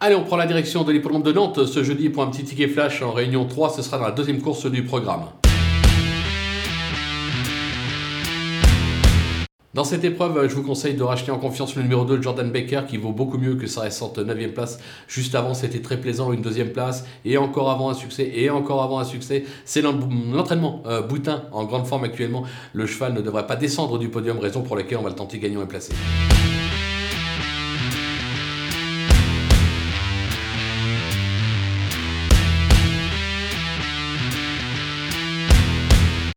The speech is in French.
Allez, on prend la direction de l'hippodrome de Nantes ce jeudi pour un petit ticket flash en réunion 3. Ce sera dans la deuxième course du programme. Dans cette épreuve, je vous conseille de racheter en confiance le numéro 2 Jordan Baker qui vaut beaucoup mieux que sa récente 9 place. Juste avant, c'était très plaisant, une deuxième place et encore avant un succès et encore avant un succès. C'est l'entraînement euh, Boutin en grande forme actuellement. Le cheval ne devrait pas descendre du podium, raison pour laquelle on va le tenter gagnant et placé.